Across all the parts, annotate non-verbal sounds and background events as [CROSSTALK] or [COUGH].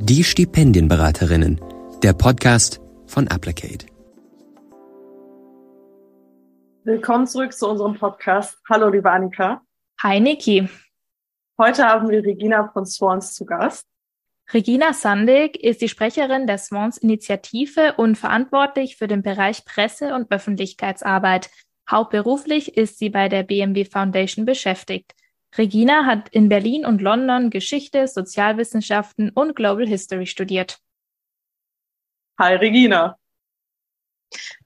Die Stipendienberaterinnen, der Podcast von Applicate. Willkommen zurück zu unserem Podcast. Hallo, liebe Annika. Hi, Niki. Heute haben wir Regina von Swans zu Gast. Regina Sandig ist die Sprecherin der Swans Initiative und verantwortlich für den Bereich Presse- und Öffentlichkeitsarbeit. Hauptberuflich ist sie bei der BMW Foundation beschäftigt. Regina hat in Berlin und London Geschichte, Sozialwissenschaften und Global History studiert. Hi Regina.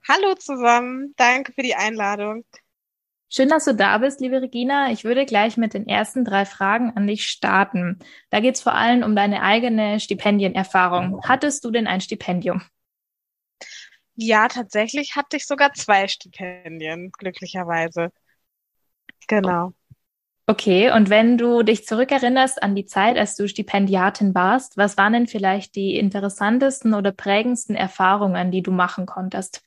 Hallo zusammen, danke für die Einladung. Schön, dass du da bist, liebe Regina. Ich würde gleich mit den ersten drei Fragen an dich starten. Da geht es vor allem um deine eigene Stipendienerfahrung. Hattest du denn ein Stipendium? Ja, tatsächlich hatte ich sogar zwei Stipendien, glücklicherweise. Genau. Okay, und wenn du dich zurückerinnerst an die Zeit, als du Stipendiatin warst, was waren denn vielleicht die interessantesten oder prägendsten Erfahrungen, die du machen konntest?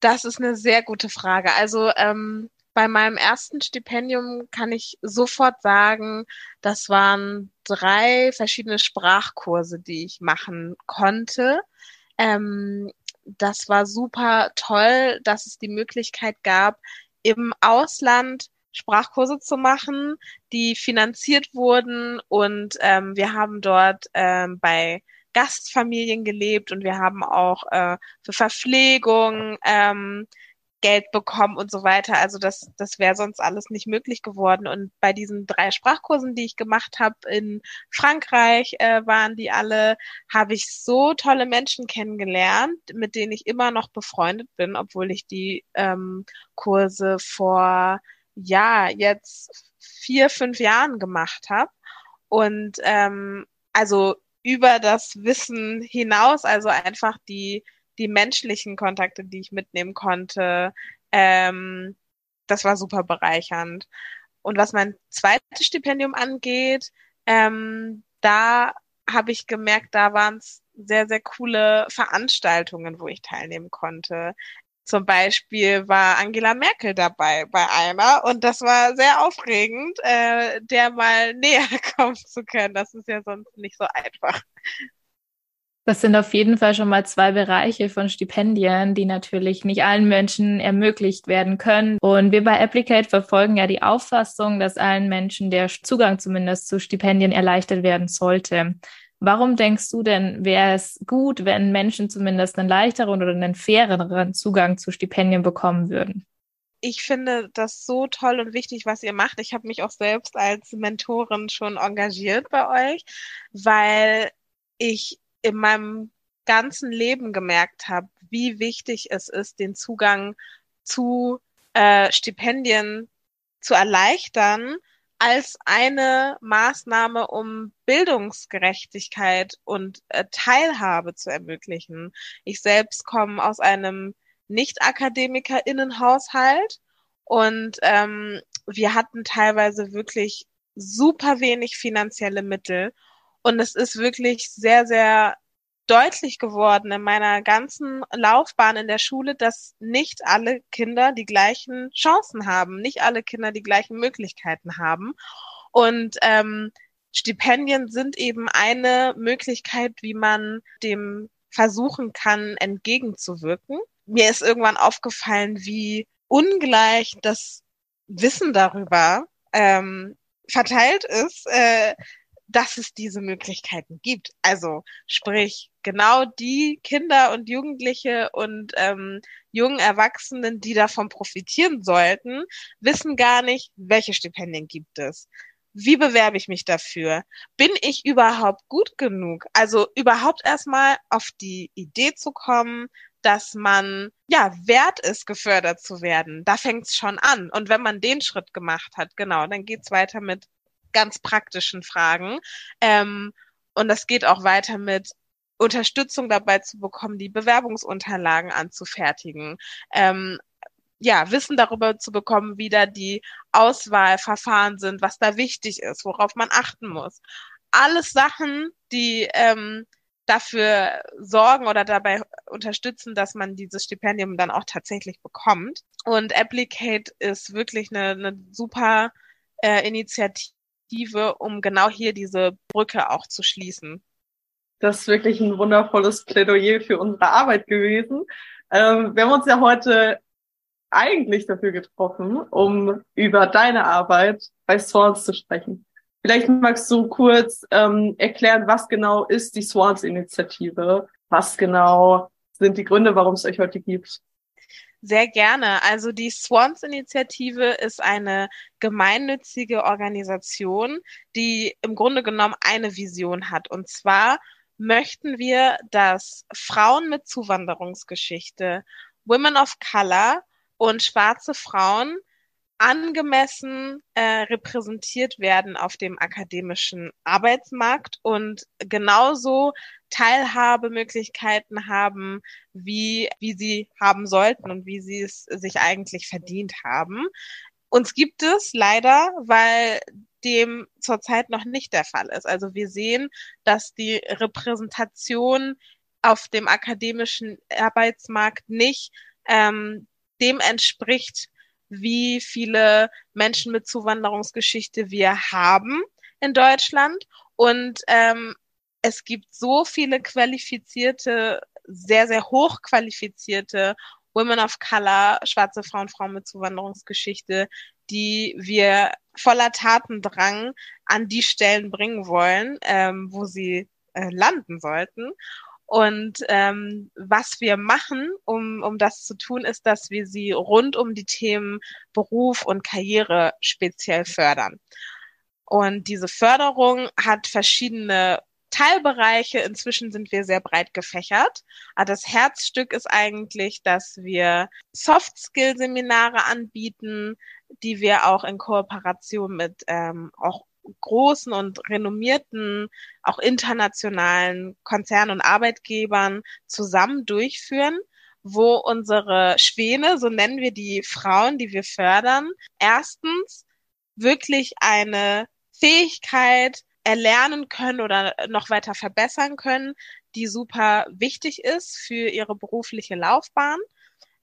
Das ist eine sehr gute Frage. Also ähm, bei meinem ersten Stipendium kann ich sofort sagen, das waren drei verschiedene Sprachkurse, die ich machen konnte. Ähm, das war super toll, dass es die Möglichkeit gab, im Ausland Sprachkurse zu machen, die finanziert wurden und ähm, wir haben dort ähm, bei Gastfamilien gelebt und wir haben auch äh, für Verpflegung ähm, Geld bekommen und so weiter. Also das, das wäre sonst alles nicht möglich geworden. Und bei diesen drei Sprachkursen, die ich gemacht habe in Frankreich, äh, waren die alle, habe ich so tolle Menschen kennengelernt, mit denen ich immer noch befreundet bin, obwohl ich die ähm, Kurse vor ja jetzt vier, fünf Jahren gemacht habe. Und ähm, also über das Wissen hinaus, also einfach die die menschlichen Kontakte, die ich mitnehmen konnte, ähm, das war super bereichernd. Und was mein zweites Stipendium angeht, ähm, da habe ich gemerkt, da waren es sehr, sehr coole Veranstaltungen, wo ich teilnehmen konnte. Zum Beispiel war Angela Merkel dabei bei einer und das war sehr aufregend, äh, der mal [LAUGHS] näher kommen zu können. Das ist ja sonst nicht so einfach. Das sind auf jeden Fall schon mal zwei Bereiche von Stipendien, die natürlich nicht allen Menschen ermöglicht werden können. Und wir bei Applicate verfolgen ja die Auffassung, dass allen Menschen der Zugang zumindest zu Stipendien erleichtert werden sollte. Warum denkst du denn, wäre es gut, wenn Menschen zumindest einen leichteren oder einen faireren Zugang zu Stipendien bekommen würden? ich finde das so toll und wichtig, was ihr macht. Ich habe mich auch selbst als Mentorin schon engagiert bei euch, weil ich in meinem ganzen Leben gemerkt habe, wie wichtig es ist, den Zugang zu äh, Stipendien zu erleichtern als eine Maßnahme, um Bildungsgerechtigkeit und äh, Teilhabe zu ermöglichen. Ich selbst komme aus einem Nicht-Akademikerinnenhaushalt und ähm, wir hatten teilweise wirklich super wenig finanzielle Mittel und es ist wirklich sehr, sehr deutlich geworden in meiner ganzen Laufbahn in der Schule, dass nicht alle Kinder die gleichen Chancen haben, nicht alle Kinder die gleichen Möglichkeiten haben. Und ähm, Stipendien sind eben eine Möglichkeit, wie man dem versuchen kann, entgegenzuwirken. Mir ist irgendwann aufgefallen, wie ungleich das Wissen darüber ähm, verteilt ist, äh, dass es diese Möglichkeiten gibt. Also sprich, genau die Kinder und Jugendliche und ähm, jungen Erwachsenen, die davon profitieren sollten, wissen gar nicht, welche Stipendien gibt es. Wie bewerbe ich mich dafür? Bin ich überhaupt gut genug? Also überhaupt erstmal auf die Idee zu kommen, dass man ja wert ist, gefördert zu werden. Da fängt es schon an. Und wenn man den Schritt gemacht hat, genau, dann geht's weiter mit ganz praktischen Fragen. Ähm, und das geht auch weiter mit Unterstützung dabei zu bekommen, die Bewerbungsunterlagen anzufertigen. Ähm, ja, Wissen darüber zu bekommen, wie da die Auswahlverfahren sind, was da wichtig ist, worauf man achten muss. Alles Sachen, die ähm, dafür sorgen oder dabei unterstützen, dass man dieses Stipendium dann auch tatsächlich bekommt. Und Applicate ist wirklich eine, eine super äh, Initiative Perspektive, um genau hier diese Brücke auch zu schließen. Das ist wirklich ein wundervolles Plädoyer für unsere Arbeit gewesen. Ähm, wir haben uns ja heute eigentlich dafür getroffen, um über deine Arbeit bei Swans zu sprechen. Vielleicht magst du kurz ähm, erklären, was genau ist die Swans-Initiative? Was genau sind die Gründe, warum es euch heute gibt? Sehr gerne. Also die Swans-Initiative ist eine gemeinnützige Organisation, die im Grunde genommen eine Vision hat. Und zwar möchten wir, dass Frauen mit Zuwanderungsgeschichte, Women of Color und schwarze Frauen angemessen äh, repräsentiert werden auf dem akademischen Arbeitsmarkt und genauso Teilhabemöglichkeiten haben, wie, wie sie haben sollten und wie sie es sich eigentlich verdient haben. Uns gibt es leider, weil dem zurzeit noch nicht der Fall ist. Also wir sehen, dass die Repräsentation auf dem akademischen Arbeitsmarkt nicht ähm, dem entspricht, wie viele Menschen mit Zuwanderungsgeschichte wir haben in Deutschland. Und ähm, es gibt so viele qualifizierte, sehr, sehr hochqualifizierte Women of Color, schwarze Frauen, Frauen mit Zuwanderungsgeschichte, die wir voller Tatendrang an die Stellen bringen wollen, ähm, wo sie äh, landen sollten. Und ähm, was wir machen, um, um das zu tun, ist, dass wir sie rund um die Themen Beruf und Karriere speziell fördern. Und diese Förderung hat verschiedene Teilbereiche. Inzwischen sind wir sehr breit gefächert. Aber das Herzstück ist eigentlich, dass wir Soft-Skill-Seminare anbieten, die wir auch in Kooperation mit ähm, auch großen und renommierten, auch internationalen Konzernen und Arbeitgebern zusammen durchführen, wo unsere Schwäne, so nennen wir die Frauen, die wir fördern, erstens wirklich eine Fähigkeit erlernen können oder noch weiter verbessern können, die super wichtig ist für ihre berufliche Laufbahn.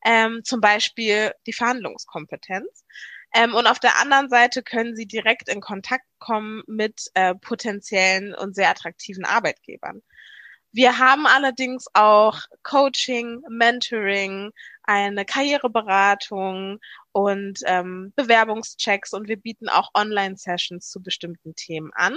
Ähm, zum Beispiel die Verhandlungskompetenz. Ähm, und auf der anderen Seite können sie direkt in Kontakt kommen mit äh, potenziellen und sehr attraktiven Arbeitgebern. Wir haben allerdings auch Coaching, Mentoring, eine Karriereberatung und ähm, Bewerbungschecks und wir bieten auch Online-Sessions zu bestimmten Themen an.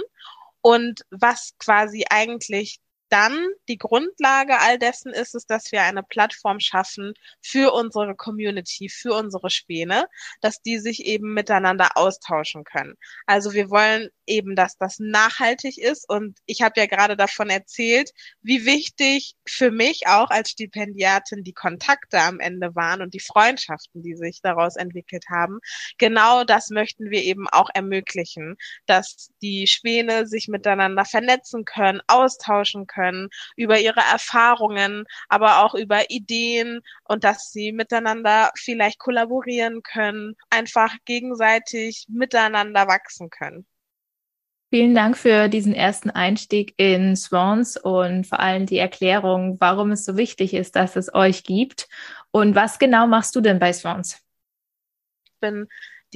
Und was quasi eigentlich dann die Grundlage all dessen ist es, dass wir eine Plattform schaffen für unsere Community, für unsere Späne, dass die sich eben miteinander austauschen können. Also wir wollen eben, dass das nachhaltig ist und ich habe ja gerade davon erzählt, wie wichtig für mich auch als Stipendiatin die Kontakte am Ende waren und die Freundschaften, die sich daraus entwickelt haben. Genau das möchten wir eben auch ermöglichen, dass die Späne sich miteinander vernetzen können, austauschen können können, über ihre Erfahrungen, aber auch über Ideen und dass sie miteinander vielleicht kollaborieren können, einfach gegenseitig miteinander wachsen können. Vielen Dank für diesen ersten Einstieg in Swans und vor allem die Erklärung, warum es so wichtig ist, dass es euch gibt. Und was genau machst du denn bei Swans? Ich bin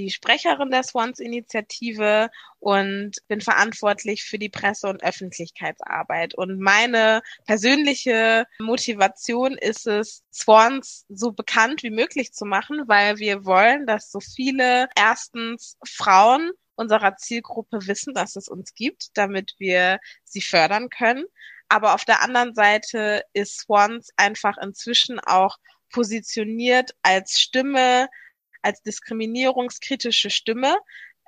die Sprecherin der Swans-Initiative und bin verantwortlich für die Presse- und Öffentlichkeitsarbeit. Und meine persönliche Motivation ist es, Swans so bekannt wie möglich zu machen, weil wir wollen, dass so viele erstens Frauen unserer Zielgruppe wissen, dass es uns gibt, damit wir sie fördern können. Aber auf der anderen Seite ist Swans einfach inzwischen auch positioniert als Stimme als diskriminierungskritische Stimme.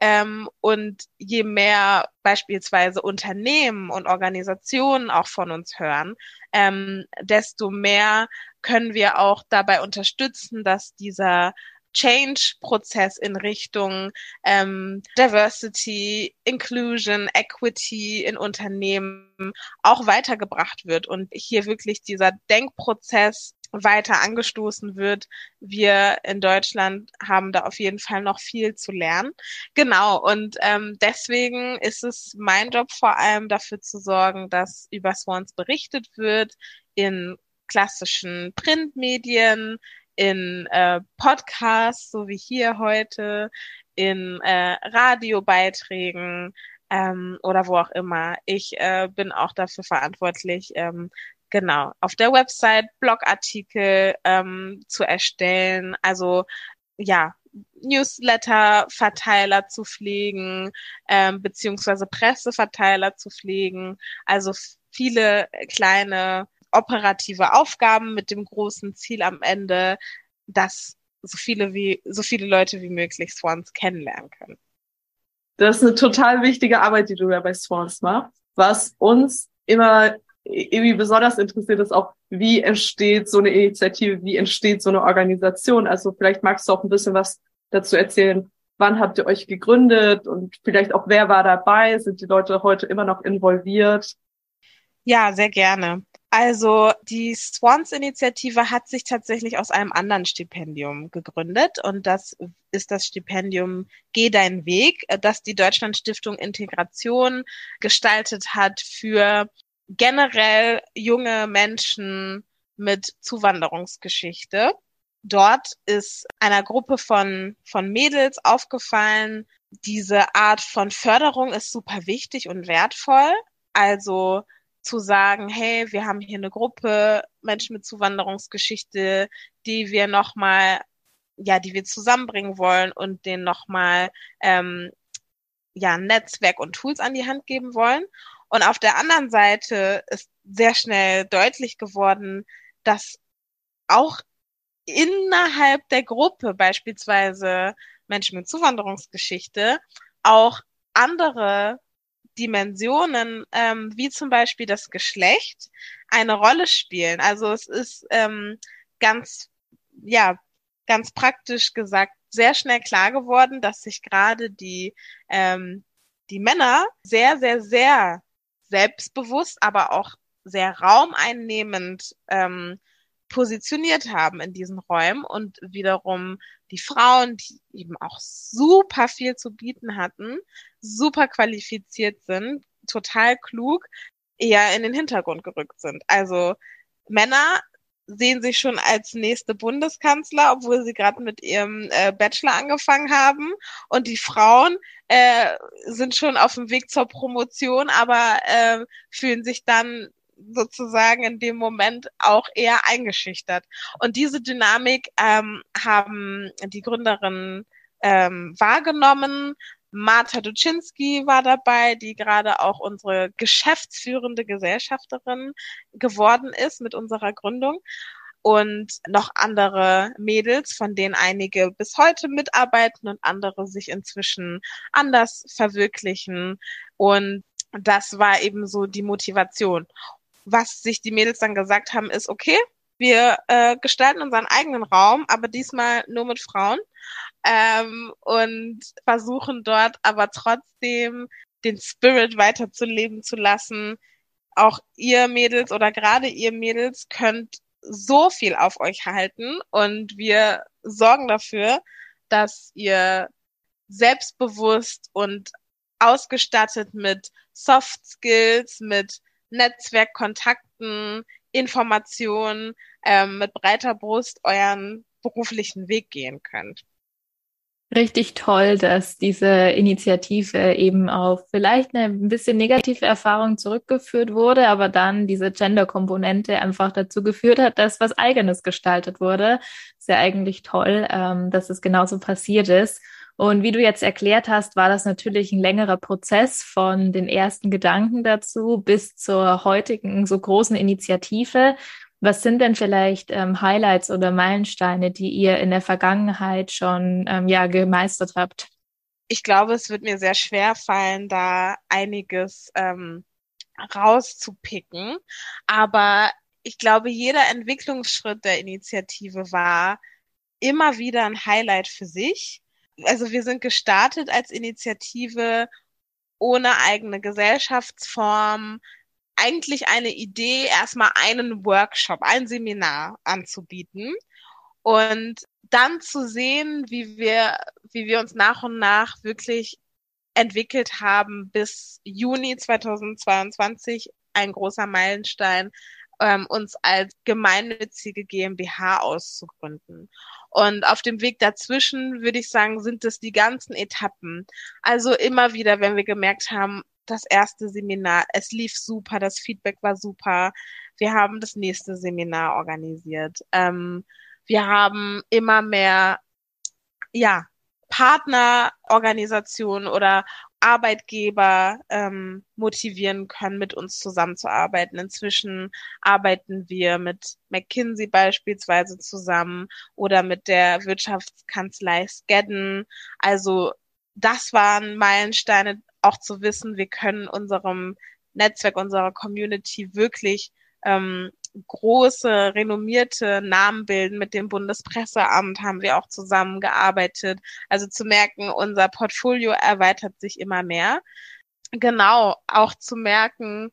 Ähm, und je mehr beispielsweise Unternehmen und Organisationen auch von uns hören, ähm, desto mehr können wir auch dabei unterstützen, dass dieser Change-Prozess in Richtung ähm, Diversity, Inclusion, Equity in Unternehmen auch weitergebracht wird und hier wirklich dieser Denkprozess weiter angestoßen wird. Wir in Deutschland haben da auf jeden Fall noch viel zu lernen. Genau, und ähm, deswegen ist es mein Job vor allem dafür zu sorgen, dass über Swans berichtet wird in klassischen Printmedien, in äh, Podcasts, so wie hier heute, in äh, Radiobeiträgen, ähm, oder wo auch immer. Ich äh, bin auch dafür verantwortlich, ähm, genau, auf der Website Blogartikel ähm, zu erstellen. Also ja, Newsletter-Verteiler zu pflegen, ähm, beziehungsweise Presseverteiler zu pflegen. Also viele kleine operative Aufgaben mit dem großen Ziel am Ende, dass so viele wie, so viele Leute wie möglich Swans kennenlernen können. Das ist eine total wichtige Arbeit, die du da bei Swans machst. Was uns immer irgendwie besonders interessiert ist auch, wie entsteht so eine Initiative, wie entsteht so eine Organisation. Also vielleicht magst du auch ein bisschen was dazu erzählen. Wann habt ihr euch gegründet und vielleicht auch wer war dabei? Sind die Leute heute immer noch involviert? Ja, sehr gerne. Also die Swans-Initiative hat sich tatsächlich aus einem anderen Stipendium gegründet und das ist das Stipendium Geh deinen Weg, das die Deutschlandstiftung Integration gestaltet hat für generell junge Menschen mit Zuwanderungsgeschichte. Dort ist einer Gruppe von, von Mädels aufgefallen, diese Art von Förderung ist super wichtig und wertvoll. Also zu sagen, hey, wir haben hier eine Gruppe Menschen mit Zuwanderungsgeschichte, die wir nochmal, ja, die wir zusammenbringen wollen und denen nochmal ähm, ja, Netzwerk und Tools an die Hand geben wollen. Und auf der anderen Seite ist sehr schnell deutlich geworden, dass auch innerhalb der Gruppe, beispielsweise Menschen mit Zuwanderungsgeschichte, auch andere Dimensionen, ähm, wie zum Beispiel das Geschlecht, eine Rolle spielen. Also es ist ähm, ganz, ja, ganz praktisch gesagt sehr schnell klar geworden, dass sich gerade die, ähm, die Männer sehr, sehr, sehr selbstbewusst, aber auch sehr raumeinnehmend ähm, positioniert haben in diesen Räumen und wiederum die Frauen, die eben auch super viel zu bieten hatten, super qualifiziert sind, total klug, eher in den Hintergrund gerückt sind. Also Männer sehen sich schon als nächste Bundeskanzler, obwohl sie gerade mit ihrem äh, Bachelor angefangen haben. Und die Frauen äh, sind schon auf dem Weg zur Promotion, aber äh, fühlen sich dann sozusagen in dem Moment auch eher eingeschüchtert. Und diese Dynamik ähm, haben die Gründerinnen ähm, wahrgenommen. Marta Duczynski war dabei, die gerade auch unsere geschäftsführende Gesellschafterin geworden ist mit unserer Gründung und noch andere Mädels, von denen einige bis heute mitarbeiten und andere sich inzwischen anders verwirklichen. Und das war eben so die Motivation was sich die Mädels dann gesagt haben, ist, okay, wir äh, gestalten unseren eigenen Raum, aber diesmal nur mit Frauen ähm, und versuchen dort aber trotzdem den Spirit weiterzuleben zu lassen. Auch ihr Mädels oder gerade ihr Mädels könnt so viel auf euch halten und wir sorgen dafür, dass ihr selbstbewusst und ausgestattet mit Soft Skills, mit Netzwerkkontakten, Informationen ähm, mit breiter Brust euren beruflichen Weg gehen könnt. Richtig toll, dass diese Initiative eben auf vielleicht eine ein bisschen negative Erfahrung zurückgeführt wurde, aber dann diese Gender-Komponente einfach dazu geführt hat, dass was Eigenes gestaltet wurde. Ist ja eigentlich toll, ähm, dass es genauso passiert ist. Und wie du jetzt erklärt hast, war das natürlich ein längerer Prozess von den ersten Gedanken dazu bis zur heutigen so großen Initiative. Was sind denn vielleicht ähm, Highlights oder Meilensteine, die ihr in der Vergangenheit schon ähm, ja gemeistert habt? Ich glaube, es wird mir sehr schwer fallen, da einiges ähm, rauszupicken. Aber ich glaube, jeder Entwicklungsschritt der Initiative war immer wieder ein Highlight für sich also wir sind gestartet als Initiative ohne eigene Gesellschaftsform, eigentlich eine Idee, erstmal einen Workshop, ein Seminar anzubieten und dann zu sehen, wie wir, wie wir uns nach und nach wirklich entwickelt haben bis Juni 2022, ein großer Meilenstein, ähm, uns als gemeinnützige GmbH auszugründen. Und auf dem Weg dazwischen würde ich sagen, sind es die ganzen Etappen. Also immer wieder, wenn wir gemerkt haben, das erste Seminar, es lief super, das Feedback war super. Wir haben das nächste Seminar organisiert. Ähm, wir haben immer mehr, ja, Partnerorganisationen oder Arbeitgeber ähm, motivieren können, mit uns zusammenzuarbeiten. Inzwischen arbeiten wir mit McKinsey beispielsweise zusammen oder mit der Wirtschaftskanzlei Skadden. Also das waren Meilensteine, auch zu wissen, wir können unserem Netzwerk, unserer Community wirklich ähm, große, renommierte Namen bilden. Mit dem Bundespresseamt haben wir auch zusammengearbeitet. Also zu merken, unser Portfolio erweitert sich immer mehr. Genau, auch zu merken,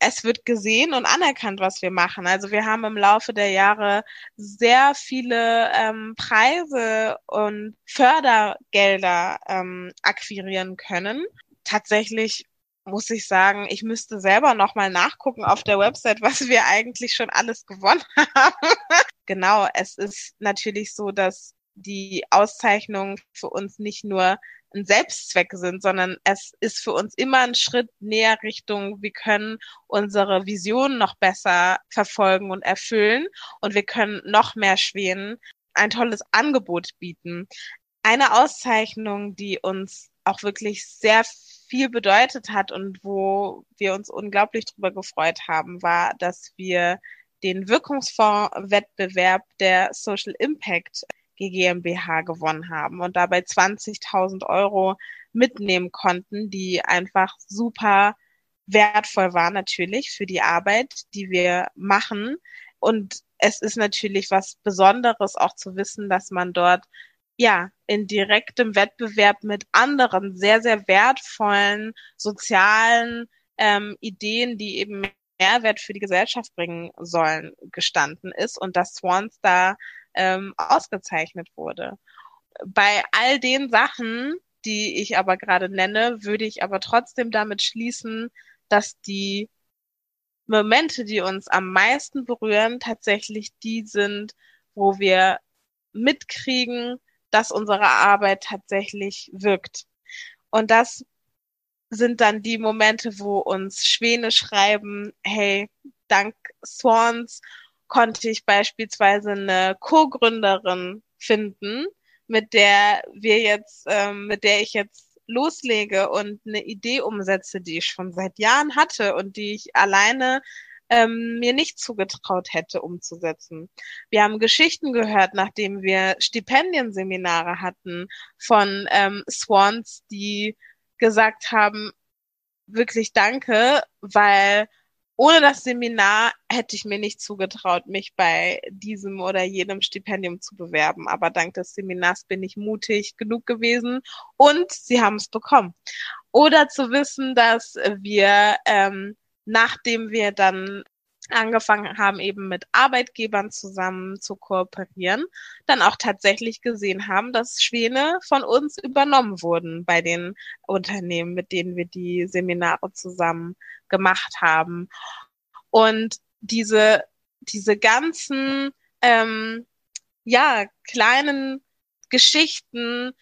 es wird gesehen und anerkannt, was wir machen. Also wir haben im Laufe der Jahre sehr viele ähm, Preise und Fördergelder ähm, akquirieren können. Tatsächlich muss ich sagen, ich müsste selber nochmal nachgucken auf der Website, was wir eigentlich schon alles gewonnen [LAUGHS] haben. genau, es ist natürlich so, dass die Auszeichnungen für uns nicht nur ein Selbstzweck sind, sondern es ist für uns immer ein Schritt näher Richtung, wir können unsere Vision noch besser verfolgen und erfüllen und wir können noch mehr Schweden ein tolles Angebot bieten. Eine Auszeichnung, die uns auch wirklich sehr viel bedeutet hat und wo wir uns unglaublich drüber gefreut haben, war, dass wir den Wirkungsfonds-Wettbewerb der Social Impact GmbH gewonnen haben und dabei 20.000 Euro mitnehmen konnten, die einfach super wertvoll war natürlich für die Arbeit, die wir machen. Und es ist natürlich was Besonderes auch zu wissen, dass man dort ja, in direktem Wettbewerb mit anderen sehr, sehr wertvollen sozialen ähm, Ideen, die eben Mehrwert für die Gesellschaft bringen sollen, gestanden ist und dass Swans da ähm, ausgezeichnet wurde. Bei all den Sachen, die ich aber gerade nenne, würde ich aber trotzdem damit schließen, dass die Momente, die uns am meisten berühren, tatsächlich die sind, wo wir mitkriegen, dass unsere Arbeit tatsächlich wirkt. Und das sind dann die Momente, wo uns Schwäne schreiben, hey, dank Swans konnte ich beispielsweise eine Co-Gründerin finden, mit der wir jetzt, ähm, mit der ich jetzt loslege und eine Idee umsetze, die ich schon seit Jahren hatte und die ich alleine ähm, mir nicht zugetraut hätte umzusetzen. Wir haben Geschichten gehört, nachdem wir Stipendienseminare hatten von ähm, Swans, die gesagt haben, wirklich danke, weil ohne das Seminar hätte ich mir nicht zugetraut, mich bei diesem oder jenem Stipendium zu bewerben. Aber dank des Seminars bin ich mutig genug gewesen und sie haben es bekommen. Oder zu wissen, dass wir ähm, nachdem wir dann angefangen haben, eben mit Arbeitgebern zusammen zu kooperieren, dann auch tatsächlich gesehen haben, dass Schwäne von uns übernommen wurden bei den Unternehmen, mit denen wir die Seminare zusammen gemacht haben. Und diese, diese ganzen, ähm, ja, kleinen Geschichten,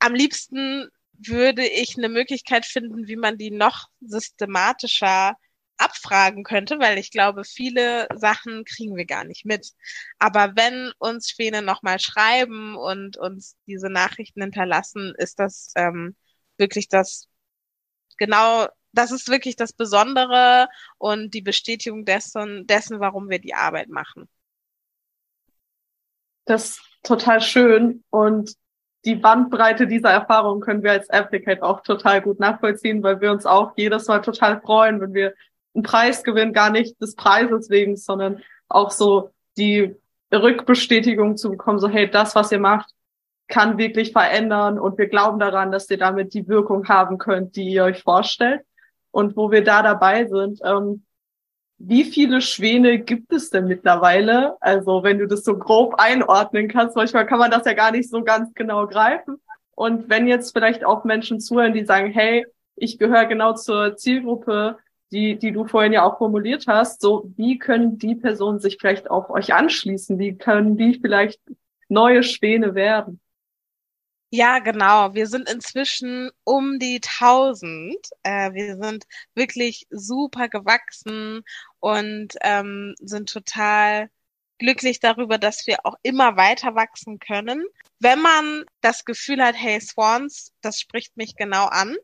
am liebsten würde ich eine Möglichkeit finden, wie man die noch systematischer abfragen könnte, weil ich glaube, viele Sachen kriegen wir gar nicht mit. Aber wenn uns Schwäne nochmal schreiben und uns diese Nachrichten hinterlassen, ist das ähm, wirklich das genau, das ist wirklich das Besondere und die Bestätigung dessen, dessen, warum wir die Arbeit machen. Das ist total schön und die Bandbreite dieser Erfahrung können wir als Applicate auch total gut nachvollziehen, weil wir uns auch jedes Mal total freuen, wenn wir einen Preis gewinnen, gar nicht des Preises wegen, sondern auch so die Rückbestätigung zu bekommen, so hey, das, was ihr macht, kann wirklich verändern und wir glauben daran, dass ihr damit die Wirkung haben könnt, die ihr euch vorstellt. Und wo wir da dabei sind, ähm, wie viele Schwäne gibt es denn mittlerweile? Also wenn du das so grob einordnen kannst, manchmal kann man das ja gar nicht so ganz genau greifen. Und wenn jetzt vielleicht auch Menschen zuhören, die sagen, hey, ich gehöre genau zur Zielgruppe, die, die du vorhin ja auch formuliert hast, so wie können die Personen sich vielleicht auch euch anschließen? Wie können die vielleicht neue Schwäne werden? Ja, genau. Wir sind inzwischen um die 1000. Äh, wir sind wirklich super gewachsen und ähm, sind total glücklich darüber, dass wir auch immer weiter wachsen können. Wenn man das Gefühl hat, hey Swans, das spricht mich genau an,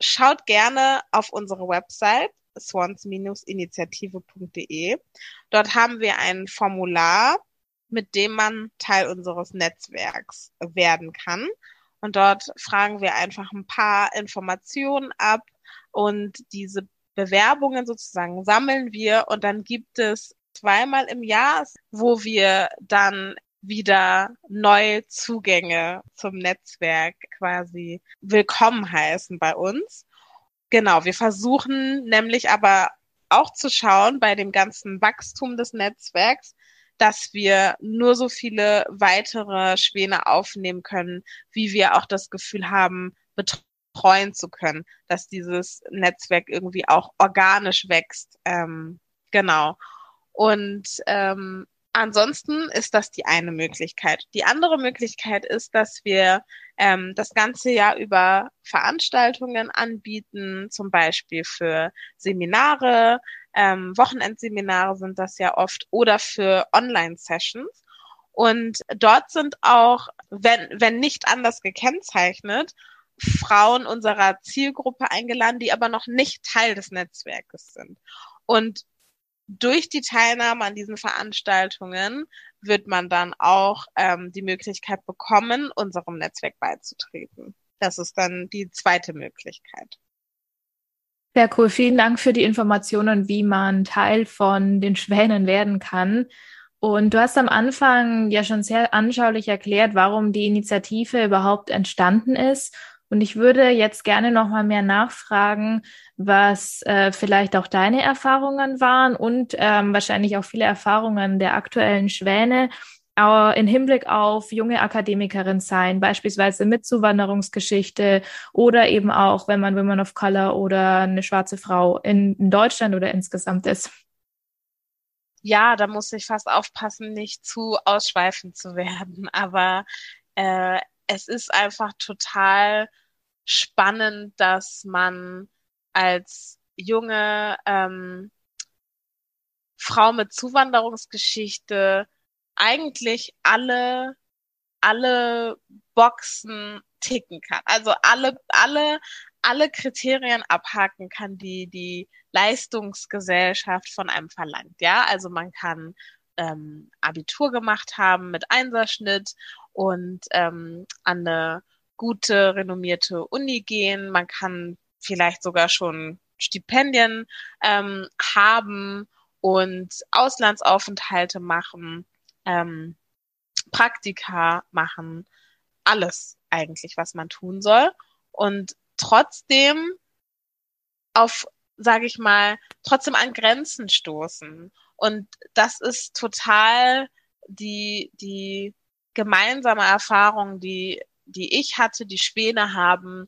schaut gerne auf unsere Website swans-initiative.de. Dort haben wir ein Formular, mit dem man Teil unseres Netzwerks werden kann. Und dort fragen wir einfach ein paar Informationen ab und diese Bewerbungen sozusagen sammeln wir und dann gibt es zweimal im Jahr, wo wir dann wieder neue Zugänge zum Netzwerk quasi willkommen heißen bei uns. Genau, wir versuchen nämlich aber auch zu schauen bei dem ganzen Wachstum des Netzwerks, dass wir nur so viele weitere Schwäne aufnehmen können, wie wir auch das Gefühl haben, betreuen zu können, dass dieses Netzwerk irgendwie auch organisch wächst. Ähm, genau. Und ähm, ansonsten ist das die eine Möglichkeit. Die andere Möglichkeit ist, dass wir ähm, das ganze Jahr über Veranstaltungen anbieten, zum Beispiel für Seminare, ähm, Wochenendseminare sind das ja oft oder für Online-Sessions. Und dort sind auch, wenn, wenn nicht anders gekennzeichnet, Frauen unserer Zielgruppe eingeladen, die aber noch nicht Teil des Netzwerkes sind. Und durch die Teilnahme an diesen Veranstaltungen wird man dann auch ähm, die Möglichkeit bekommen, unserem Netzwerk beizutreten. Das ist dann die zweite Möglichkeit. Sehr cool. Vielen Dank für die Informationen, wie man Teil von den Schwänen werden kann. Und du hast am Anfang ja schon sehr anschaulich erklärt, warum die Initiative überhaupt entstanden ist. Und ich würde jetzt gerne noch mal mehr nachfragen, was äh, vielleicht auch deine Erfahrungen waren und ähm, wahrscheinlich auch viele Erfahrungen der aktuellen Schwäne in Hinblick auf junge Akademikerin sein, beispielsweise mit Zuwanderungsgeschichte oder eben auch, wenn man Women of Color oder eine schwarze Frau in, in Deutschland oder insgesamt ist. Ja, da muss ich fast aufpassen, nicht zu ausschweifend zu werden. Aber äh, es ist einfach total spannend, dass man als junge ähm, Frau mit Zuwanderungsgeschichte eigentlich alle, alle Boxen ticken kann. Also alle, alle, alle Kriterien abhaken kann, die die Leistungsgesellschaft von einem verlangt. Ja, also man kann ähm, Abitur gemacht haben mit Einserschnitt und ähm, an eine gute, renommierte Uni gehen. Man kann vielleicht sogar schon Stipendien ähm, haben und Auslandsaufenthalte machen ähm, Praktika machen, alles eigentlich, was man tun soll. Und trotzdem auf, sage ich mal, trotzdem an Grenzen stoßen. Und das ist total die, die gemeinsame Erfahrung, die, die ich hatte, die Schwäne haben.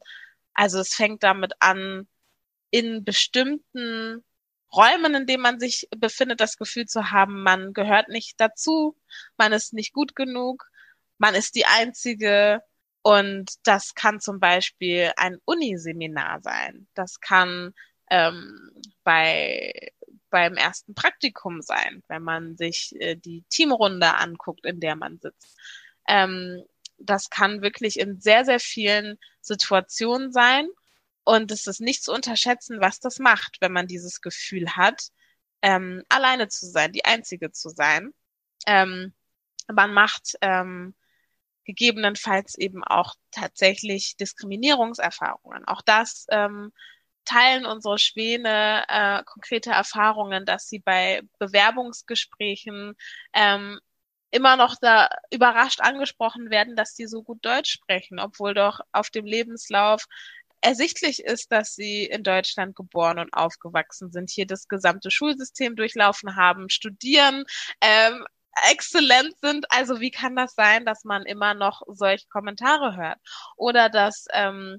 Also es fängt damit an, in bestimmten Räumen, in denen man sich befindet, das Gefühl zu haben, man gehört nicht dazu, man ist nicht gut genug, man ist die Einzige. Und das kann zum Beispiel ein Uniseminar sein. Das kann ähm, bei beim ersten Praktikum sein, wenn man sich äh, die Teamrunde anguckt, in der man sitzt. Ähm, das kann wirklich in sehr, sehr vielen Situationen sein. Und es ist nicht zu unterschätzen, was das macht, wenn man dieses Gefühl hat, ähm, alleine zu sein, die Einzige zu sein. Ähm, man macht ähm, gegebenenfalls eben auch tatsächlich Diskriminierungserfahrungen. Auch das ähm, teilen unsere Schwäne äh, konkrete Erfahrungen, dass sie bei Bewerbungsgesprächen ähm, immer noch da überrascht angesprochen werden, dass sie so gut Deutsch sprechen, obwohl doch auf dem Lebenslauf ersichtlich ist, dass sie in Deutschland geboren und aufgewachsen sind, hier das gesamte Schulsystem durchlaufen haben, studieren, ähm, exzellent sind. Also wie kann das sein, dass man immer noch solche Kommentare hört? Oder dass ähm,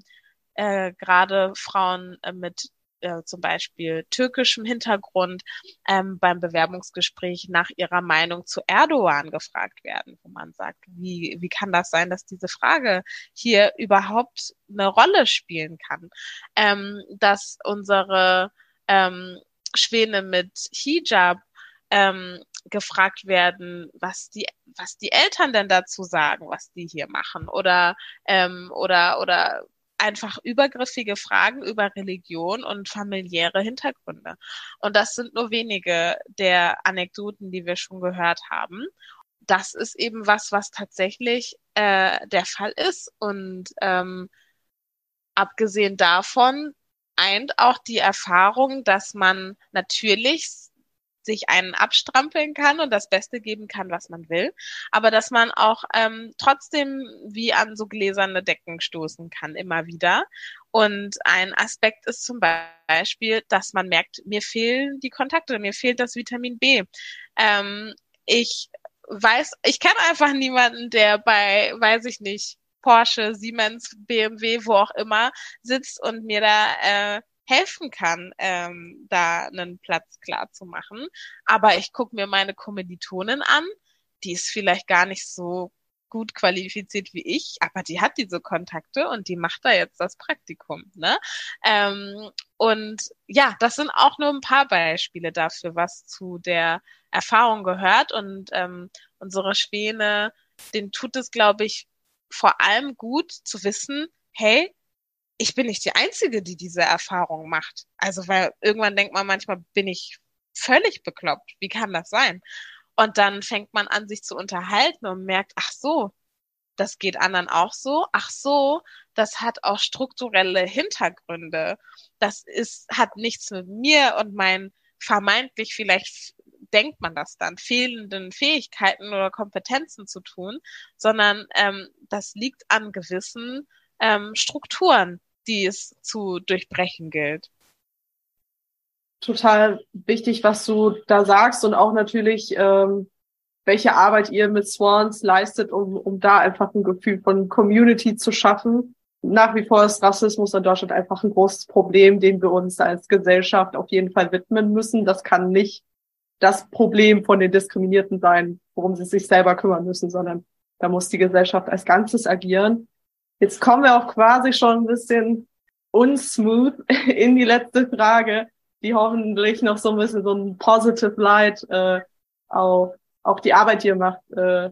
äh, gerade Frauen äh, mit äh, zum Beispiel türkischem Hintergrund ähm, beim Bewerbungsgespräch nach ihrer Meinung zu Erdogan gefragt werden, wo man sagt, wie, wie kann das sein, dass diese Frage hier überhaupt eine Rolle spielen kann? Ähm, dass unsere ähm, Schwäne mit Hijab ähm, gefragt werden, was die, was die Eltern denn dazu sagen, was die hier machen oder ähm, oder oder einfach übergriffige Fragen über Religion und familiäre Hintergründe. Und das sind nur wenige der Anekdoten, die wir schon gehört haben. Das ist eben was, was tatsächlich äh, der Fall ist. Und ähm, abgesehen davon eint auch die Erfahrung, dass man natürlich sich einen abstrampeln kann und das Beste geben kann, was man will, aber dass man auch ähm, trotzdem wie an so gläserne Decken stoßen kann, immer wieder. Und ein Aspekt ist zum Beispiel, dass man merkt, mir fehlen die Kontakte, mir fehlt das Vitamin B. Ähm, ich weiß, ich kenne einfach niemanden, der bei, weiß ich nicht, Porsche, Siemens, BMW, wo auch immer sitzt und mir da äh, helfen kann, ähm, da einen Platz klar zu machen. Aber ich gucke mir meine Kommilitonin an, die ist vielleicht gar nicht so gut qualifiziert wie ich, aber die hat diese Kontakte und die macht da jetzt das Praktikum. Ne? Ähm, und ja, das sind auch nur ein paar Beispiele dafür, was zu der Erfahrung gehört. Und ähm, unsere Schwäne, denen tut es, glaube ich, vor allem gut zu wissen, hey, ich bin nicht die Einzige, die diese Erfahrung macht. Also, weil irgendwann denkt man manchmal, bin ich völlig bekloppt. Wie kann das sein? Und dann fängt man an, sich zu unterhalten und merkt, ach so, das geht anderen auch so. Ach so, das hat auch strukturelle Hintergründe. Das ist, hat nichts mit mir und mein vermeintlich vielleicht denkt man das dann, fehlenden Fähigkeiten oder Kompetenzen zu tun, sondern ähm, das liegt an gewissen ähm, Strukturen, die es zu durchbrechen gilt. Total wichtig, was du da sagst und auch natürlich, ähm, welche Arbeit ihr mit Swans leistet, um, um da einfach ein Gefühl von Community zu schaffen. Nach wie vor ist Rassismus in Deutschland einfach ein großes Problem, dem wir uns als Gesellschaft auf jeden Fall widmen müssen. Das kann nicht das Problem von den Diskriminierten sein, worum sie sich selber kümmern müssen, sondern da muss die Gesellschaft als Ganzes agieren. Jetzt kommen wir auch quasi schon ein bisschen unsmooth [LAUGHS] in die letzte Frage, die hoffentlich noch so ein bisschen so ein positive Light äh, auf, auf die Arbeit, die ihr macht, äh,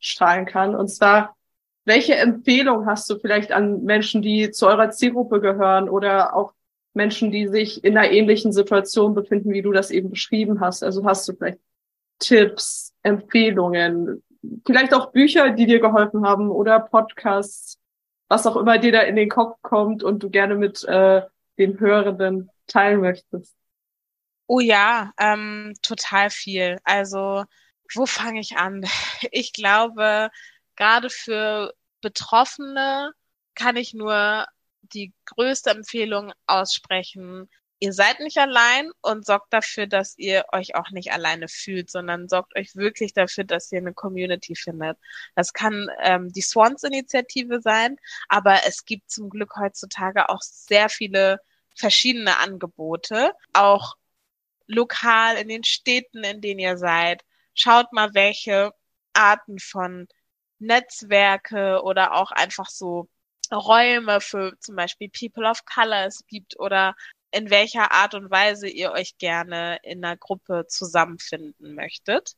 strahlen kann. Und zwar, welche Empfehlung hast du vielleicht an Menschen, die zu eurer Zielgruppe gehören oder auch Menschen, die sich in einer ähnlichen Situation befinden, wie du das eben beschrieben hast? Also hast du vielleicht Tipps, Empfehlungen, vielleicht auch Bücher, die dir geholfen haben oder Podcasts, was auch immer dir da in den Kopf kommt und du gerne mit äh, den Hörenden teilen möchtest. Oh ja, ähm, total viel. Also wo fange ich an? [LAUGHS] Ich glaube, gerade für Betroffene kann ich nur die größte Empfehlung aussprechen, ihr seid nicht allein und sorgt dafür, dass ihr euch auch nicht alleine fühlt, sondern sorgt euch wirklich dafür, dass ihr eine Community findet. Das kann ähm, die Swans-Initiative sein, aber es gibt zum Glück heutzutage auch sehr viele verschiedene Angebote, auch lokal in den Städten, in denen ihr seid. Schaut mal, welche Arten von Netzwerke oder auch einfach so Räume für zum Beispiel People of Color es gibt oder in welcher Art und Weise ihr euch gerne in einer Gruppe zusammenfinden möchtet.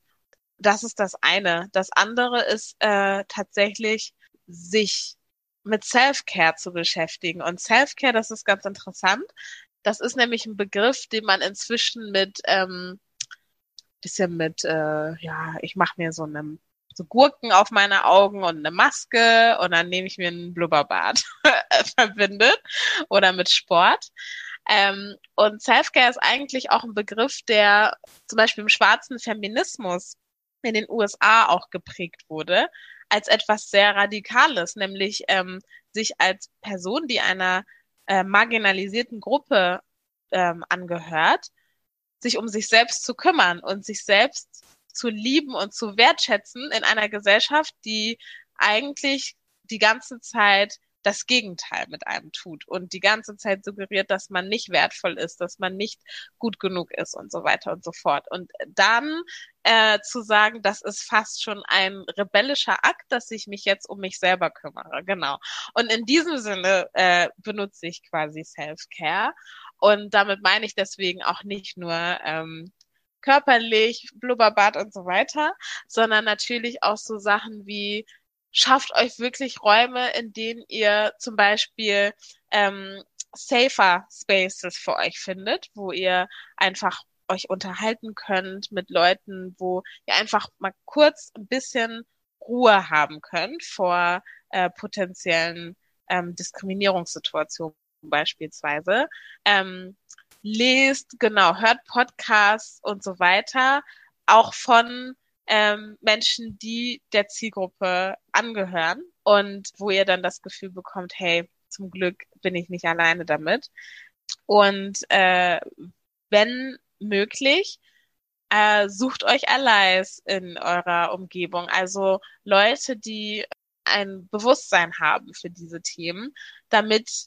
Das ist das eine. Das andere ist äh, tatsächlich, sich mit Self-Care zu beschäftigen. Und Self-Care, das ist ganz interessant. Das ist nämlich ein Begriff, den man inzwischen mit ähm, bisschen mit, äh, ja, ich mache mir so eine so Gurken auf meine Augen und eine Maske und dann nehme ich mir ein Blubberbad [LAUGHS] verbindet oder mit Sport. Ähm, und Selfcare ist eigentlich auch ein Begriff, der zum Beispiel im schwarzen Feminismus in den USA auch geprägt wurde, als etwas sehr Radikales, nämlich ähm, sich als Person, die einer äh, marginalisierten Gruppe ähm, angehört, sich um sich selbst zu kümmern und sich selbst zu lieben und zu wertschätzen in einer Gesellschaft, die eigentlich die ganze Zeit das Gegenteil mit einem tut und die ganze Zeit suggeriert, dass man nicht wertvoll ist, dass man nicht gut genug ist und so weiter und so fort. Und dann äh, zu sagen, das ist fast schon ein rebellischer Akt, dass ich mich jetzt um mich selber kümmere. Genau. Und in diesem Sinne äh, benutze ich quasi Self-Care. Und damit meine ich deswegen auch nicht nur ähm, körperlich, Blubberbad und so weiter, sondern natürlich auch so Sachen wie schafft euch wirklich Räume, in denen ihr zum Beispiel ähm, safer Spaces für euch findet, wo ihr einfach euch unterhalten könnt mit Leuten, wo ihr einfach mal kurz ein bisschen Ruhe haben könnt vor äh, potenziellen ähm, Diskriminierungssituationen beispielsweise. Ähm, lest, genau, hört Podcasts und so weiter, auch von ähm, Menschen, die der Zielgruppe angehören und wo ihr dann das Gefühl bekommt, hey, zum Glück bin ich nicht alleine damit. Und äh, wenn möglich, äh, sucht euch Allies in eurer Umgebung, also Leute, die ein Bewusstsein haben für diese Themen, damit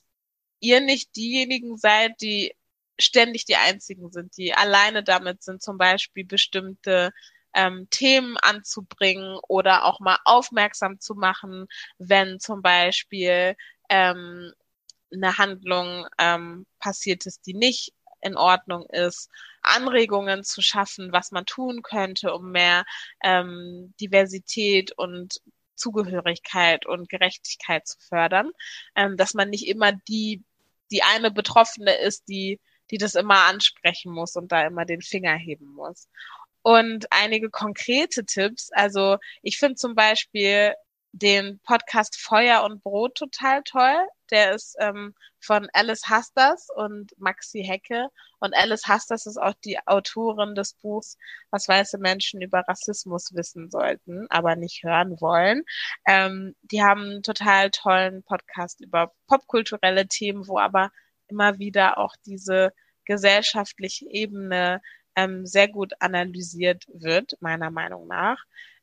ihr nicht diejenigen seid, die ständig die einzigen sind, die alleine damit sind, zum Beispiel bestimmte ähm, Themen anzubringen oder auch mal aufmerksam zu machen, wenn zum Beispiel ähm, eine Handlung ähm, passiert ist, die nicht in Ordnung ist, Anregungen zu schaffen, was man tun könnte, um mehr ähm, Diversität und Zugehörigkeit und Gerechtigkeit zu fördern, ähm, dass man nicht immer die die eine Betroffene ist, die die das immer ansprechen muss und da immer den Finger heben muss und einige konkrete Tipps. Also ich finde zum Beispiel den Podcast Feuer und Brot total toll. Der ist ähm, von Alice Hasters und Maxi Hecke. Und Alice Hasters ist auch die Autorin des Buchs, was weiße Menschen über Rassismus wissen sollten, aber nicht hören wollen. Ähm, die haben einen total tollen Podcast über popkulturelle Themen, wo aber immer wieder auch diese gesellschaftliche Ebene ähm, sehr gut analysiert wird, meiner Meinung nach.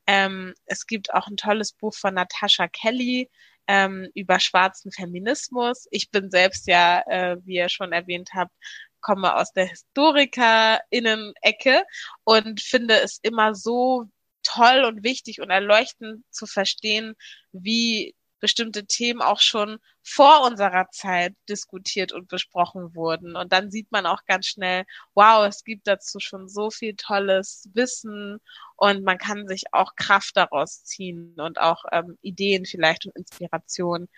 Ähm, es gibt auch ein tolles Buch von Natasha Kelly ähm, über schwarzen Feminismus. Ich bin selbst ja, äh, wie ihr schon erwähnt habt, komme aus der Historikerinnen-Ecke und finde es immer so toll und wichtig und erleuchtend zu verstehen, wie bestimmte Themen auch schon vor unserer Zeit diskutiert und besprochen wurden. Und dann sieht man auch ganz schnell, wow, es gibt dazu schon so viel tolles Wissen und man kann sich auch Kraft daraus ziehen und auch ähm, Ideen vielleicht und Inspiration.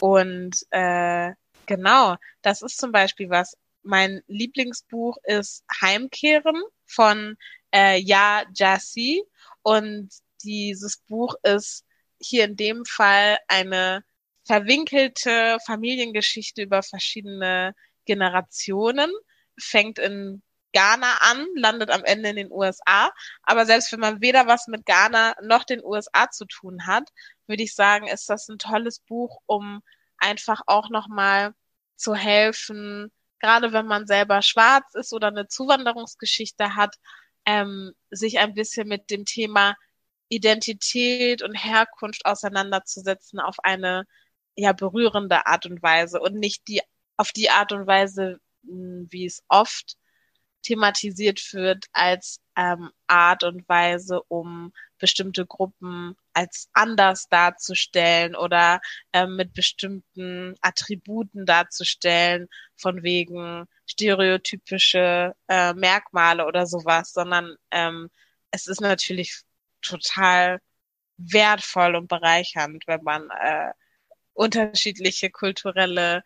Und äh, genau, das ist zum Beispiel was. Mein Lieblingsbuch ist Heimkehren von äh, Ja Jassi und dieses Buch ist hier in dem Fall eine verwinkelte Familiengeschichte über verschiedene Generationen, fängt in Ghana an, landet am Ende in den USA. Aber selbst wenn man weder was mit Ghana noch den USA zu tun hat, würde ich sagen, ist das ein tolles Buch, um einfach auch nochmal zu helfen, gerade wenn man selber schwarz ist oder eine Zuwanderungsgeschichte hat, ähm, sich ein bisschen mit dem Thema Identität und Herkunft auseinanderzusetzen auf eine ja berührende Art und Weise und nicht die auf die Art und Weise, hm, wie es oft thematisiert wird, als ähm, Art und Weise, um bestimmte Gruppen als anders darzustellen oder ähm, mit bestimmten Attributen darzustellen, von wegen stereotypische äh, Merkmale oder sowas, sondern ähm, es ist natürlich total wertvoll und bereichernd, wenn man äh, unterschiedliche kulturelle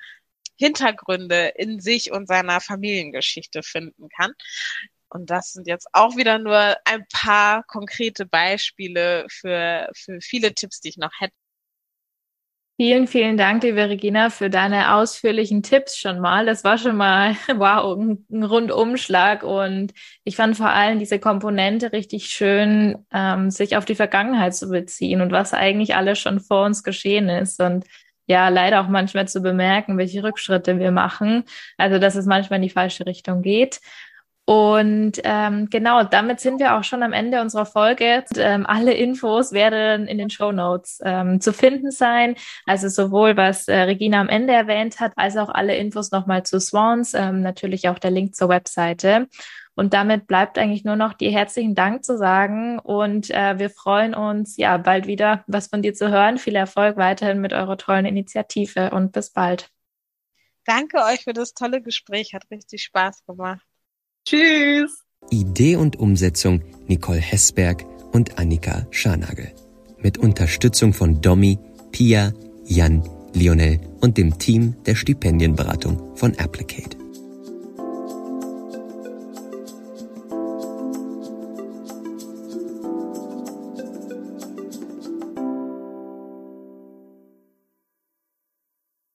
Hintergründe in sich und seiner Familiengeschichte finden kann. Und das sind jetzt auch wieder nur ein paar konkrete Beispiele für, für viele Tipps, die ich noch hätte. Vielen, vielen Dank, liebe Regina, für deine ausführlichen Tipps schon mal. Das war schon mal, [LAUGHS] wow, ein Rundumschlag. Und ich fand vor allem diese Komponente richtig schön, ähm, sich auf die Vergangenheit zu beziehen und was eigentlich alles schon vor uns geschehen ist. Und ja, leider auch manchmal zu bemerken, welche Rückschritte wir machen. Also, dass es manchmal in die falsche Richtung geht. Und ähm, genau, damit sind wir auch schon am Ende unserer Folge. Und, ähm, alle Infos werden in den Show Notes ähm, zu finden sein. Also sowohl was äh, Regina am Ende erwähnt hat, als auch alle Infos nochmal zu Swans. Ähm, natürlich auch der Link zur Webseite. Und damit bleibt eigentlich nur noch dir herzlichen Dank zu sagen. Und äh, wir freuen uns, ja, bald wieder was von dir zu hören. Viel Erfolg weiterhin mit eurer tollen Initiative und bis bald. Danke euch für das tolle Gespräch. Hat richtig Spaß gemacht. Tschüss. Idee und Umsetzung Nicole Hessberg und Annika Scharnagel. Mit Unterstützung von Domi, Pia, Jan, Lionel und dem Team der Stipendienberatung von Applicate.